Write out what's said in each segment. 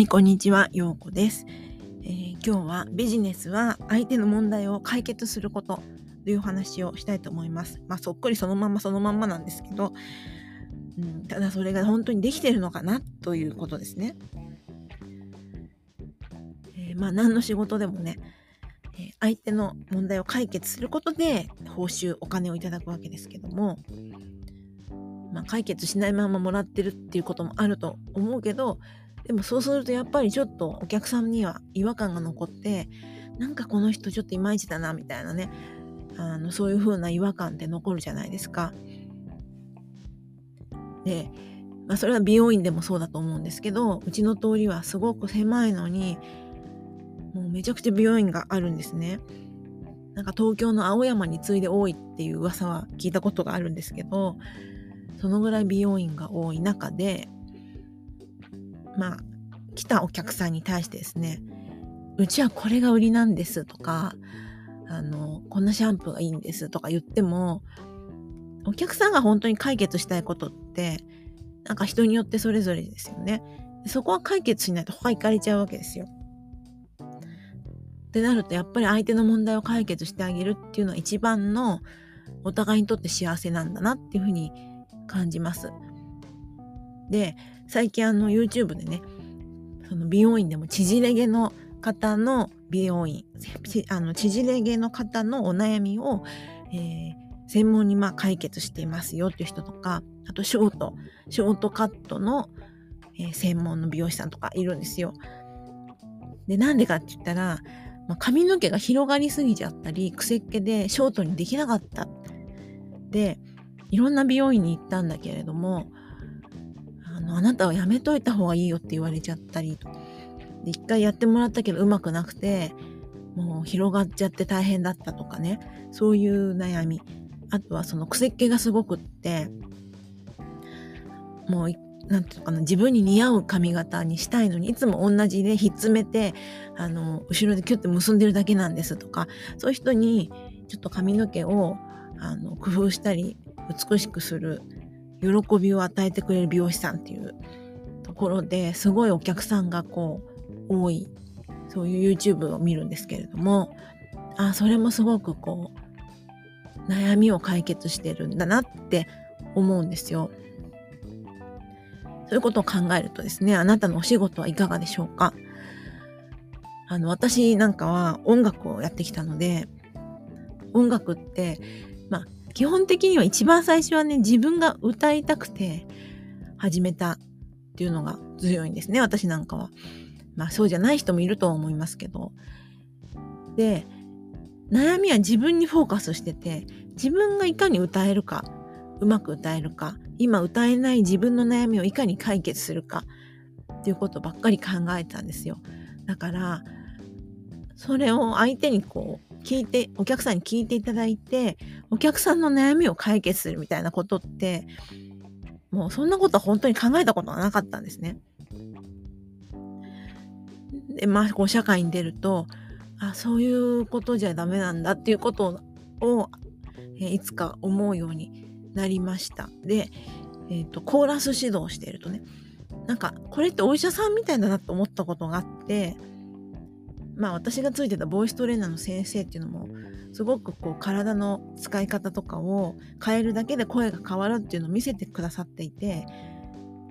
い、こんにちは、ようこです、えー、今日はビジネスは相手の問題を解決することという話をしたいと思います。まあ、そっくりそのまんまそのまんまなんですけど、うん、ただそれが本当にできてるのかなということですね。えー、まあ、何の仕事でもね、え相手の問題を解決することで報酬お金をいただくわけですけども、まあ、解決しないままもらってるっていうこともあると思うけどでもそうするとやっぱりちょっとお客さんには違和感が残ってなんかこの人ちょっといまいちだなみたいなねあのそういう風な違和感って残るじゃないですか。で、まあ、それは美容院でもそうだと思うんですけどうちの通りはすごく狭いのにもうめちゃくちゃ美容院があるんですね。なんか東京の青山に次いで多いっていう噂は聞いたことがあるんですけどそのぐらい美容院が多い中でまあ来たお客さんに対してですねうちはこれが売りなんですとかあのこんなシャンプーがいいんですとか言ってもお客さんが本当に解決したいことってなんか人によってそれぞれですよねそこは解決しないと他行かれちゃうわけですよってなるとやっぱり相手の問題を解決してあげるっていうのは一番のお互いにとって幸せなんだなっていうふうに感じます。で最近あの YouTube でねその美容院でも縮れ毛の方の美容院あの縮れ毛の方のお悩みを、えー、専門にまあ解決していますよっていう人とかあとショートショートカットの、えー、専門の美容師さんとかいるんですよ。でなんでかって言ったら、まあ、髪の毛が広がりすぎちゃったり癖っ気でショートにできなかった。でいろんな美容院に行ったんだけれどものあなたはやめといた方がいいよって言われちゃったりで一回やってもらったけどうまくなくてもう広がっちゃって大変だったとかね。そういう悩み。あとはその癖っ気がすごくってもうなんていうかな自分に似合う髪型にしたいのにいつも同じでひっつめてあの後ろでキュッて結んでるだけなんですとかそういう人にちょっと髪の毛をあの工夫したり美しくする喜びを与えてくれる美容師さんっていうところですごいお客さんがこう多いそういう YouTube を見るんですけれどもあそれもすごくこう悩みを解決してるんだなって思うんですよ。そういうことを考えるとですねあなたのお仕事はいかがでしょうか？あの私なんかは音楽をやってきたので音楽ってまあ基本的には一番最初はね、自分が歌いたくて始めたっていうのが強いんですね、私なんかは。まあそうじゃない人もいるとは思いますけど。で、悩みは自分にフォーカスしてて、自分がいかに歌えるか、うまく歌えるか、今歌えない自分の悩みをいかに解決するかっていうことばっかり考えてたんですよ。だから、それを相手にこう聞いて、お客さんに聞いていただいて、お客さんの悩みを解決するみたいなことって、もうそんなことは本当に考えたことがなかったんですね。で、まあ、こう社会に出ると、あ、そういうことじゃダメなんだっていうことを、えいつか思うようになりました。で、えっ、ー、と、コーラス指導しているとね、なんか、これってお医者さんみたいだなと思ったことがあって、まあ私がついてたボイストレーナーの先生っていうのもすごくこう体の使い方とかを変えるだけで声が変わるっていうのを見せてくださっていて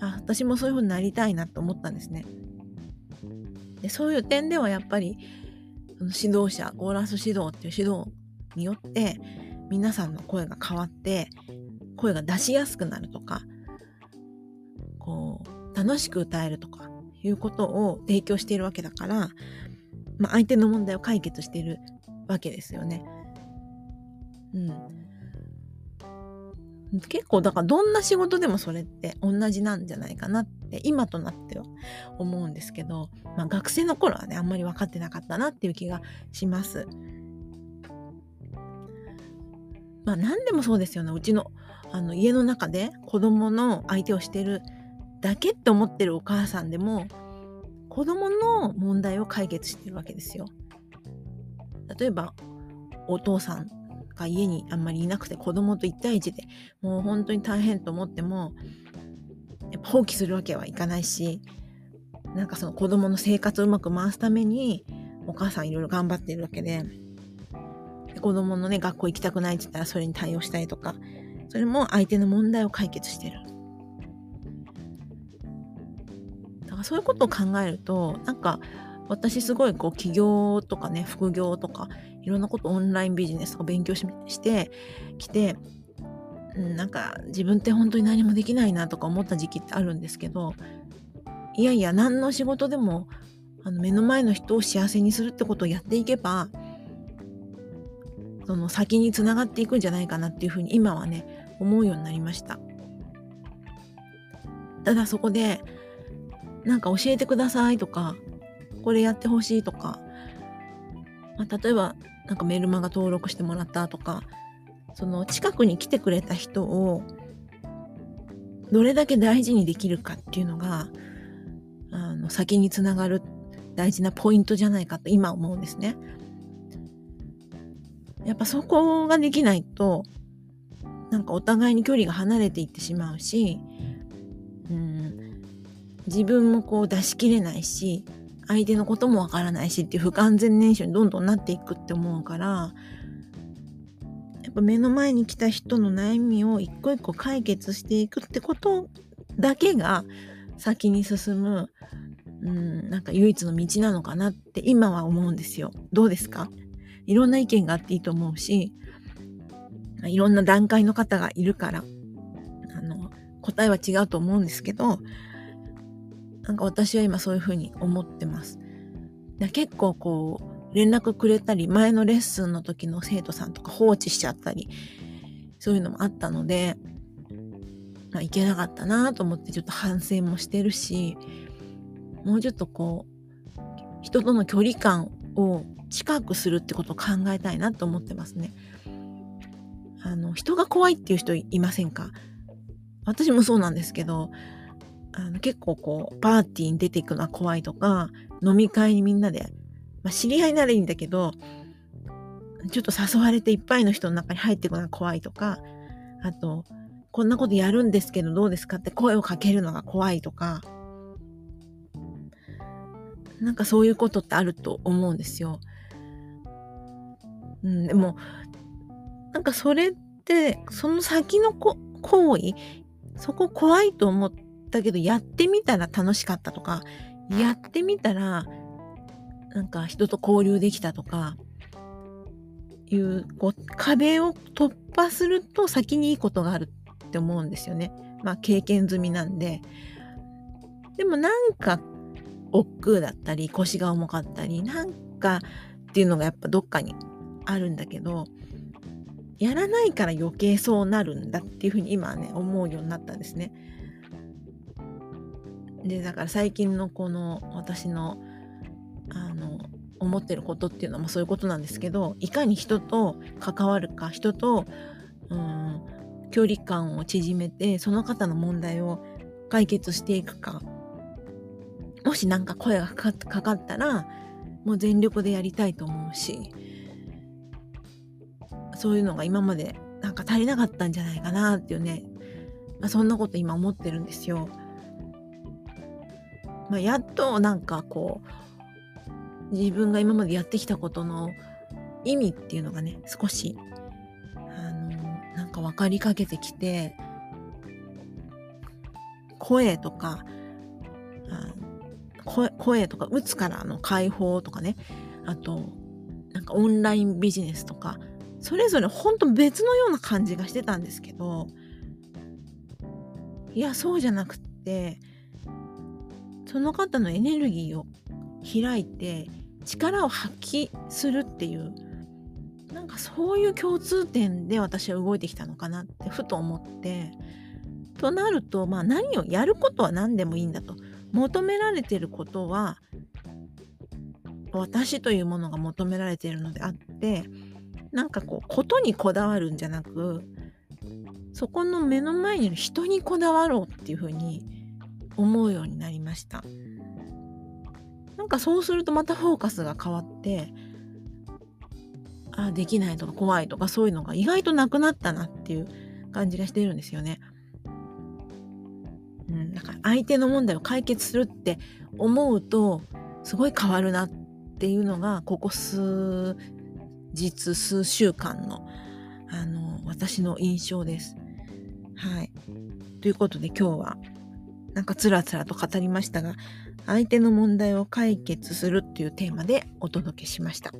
あ私もそういう風になりたいなと思ったんですね。でそういう点ではやっぱり指導者コーラス指導っていう指導によって皆さんの声が変わって声が出しやすくなるとかこう楽しく歌えるとかいうことを提供しているわけだからまあ、相手の問題を解決しているわけですよね。うん。結構だからどんな仕事でもそれって同じなんじゃないかなって今となっては思うんですけど、まあ、学生の頃はねあんまり分かってなかったなっていう気がします。まあ何でもそうですよねうちのあの家の中で子供の相手をしてるだけって思ってるお母さんでも子供の問題を解決してるわけですよ。例えばお父さんが家にあんまりいなくて子供と1対1でもう本当に大変と思ってもやっぱ放棄するわけはいかないしなんかその子供の生活をうまく回すためにお母さんいろいろ頑張ってるわけでで子供のね学校行きたくないって言ったらそれに対応したりとかそれも相手の問題を解決してるだからそういうことを考えるとなんか私すごいこう起業とかね副業とかいろんなことオンラインビジネスとか勉強してきて、なんか自分って本当に何もできないなとか思った時期ってあるんですけどいやいや何の仕事でもあの目の前の人を幸せにするってことをやっていけばその先につながっていくんじゃないかなっていうふうに今はね思うようになりました。ただそこでなんか教えてくださいとかこれやってほしいとか、まあ、例えばなんかメルマガ登録してもらったとかその近くに来てくれた人をどれだけ大事にできるかっていうのがあの先につながる大事なポイントじゃないかと今思うんですね。やっぱそこができないとなんかお互いに距離が離れていってしまうし、うん、自分もこう出し切れないし相手のこともわからないしっていう不完全燃焼にどんどんなっていくって思うからやっぱ目の前に来た人の悩みを一個一個解決していくってことだけが先に進む、うん、なんか唯一の道なのかなって今は思うんですよ。どうですか？いろんな意見があっていいと思うしいろんな段階の方がいるからあの答えは違うと思うんですけどなんか私は今そういうふうに思ってます。で結構こう、連絡くれたり、前のレッスンの時の生徒さんとか放置しちゃったり、そういうのもあったので、まあ、いけなかったなと思ってちょっと反省もしてるし、もうちょっとこう、人との距離感を近くするってことを考えたいなと思ってますね。あの、人が怖いっていう人いませんか？私もそうなんですけど、あの結構こうパーティーに出ていくのは怖いとか飲み会にみんなで、まあ、知り合いならいいんだけどちょっと誘われていっぱいの人の中に入っていくのが怖いとかあとこんなことやるんですけどどうですかって声をかけるのが怖いとかなんかそういうことってあると思うんですよ。うん、でもなんかそれってその先のこ行為そこ怖いと思ってったけどやってみたら楽しかったとかやってみたらなんか人と交流できたとかいうこう壁を突破すると先にいいことがあるって思うんですよね。まあ経験済みなんで。でもなんか億劫だったり腰が重かったりなんかっていうのがやっぱどっかにあるんだけどやらないから余計そうなるんだっていうふうに今はね思うようになったんですね。でだから最近のこの私のあの思ってることっていうのはそういうことなんですけどいかに人と関わるか人と、うん、距離感を縮めてその方の問題を解決していくかもし何か声がかかったらもう全力でやりたいと思うしそういうのが今までなんか足りなかったんじゃないかなっていうね、まあ、そんなこと今思ってるんですよ。まあ、やっとなんかこう自分が今までやってきたことの意味っていうのがね少しあのなんか分かりかけてきて声とか声声とか打つからの解放とかねあとなんかオンラインビジネスとかそれぞれほんと別のような感じがしてたんですけどいやそうじゃなくってその方のエネルギーを開いて力を発揮するっていうなんかそういう共通点で私は動いてきたのかなってふと思ってとなるとまあ何をやることは何でもいいんだと。求められてることは私というものが求められているのであってなんかこうことにこだわるんじゃなくそこの目の前にいる人にこだわろうっていうふうに思うようになりましたなんかそうするとまたフォーカスが変わってあできないとか怖いとかそういうのが意外となくなったなっていう感じがしてるんですよね。うん、だから相手の問題を解決するって思うとすごい変わるなっていうのがここ数日数週間のあの私の印象です。はい。ということで今日はなんかつらつらと語りましたが相手の問題を解決するっていうテーマでお届けしました。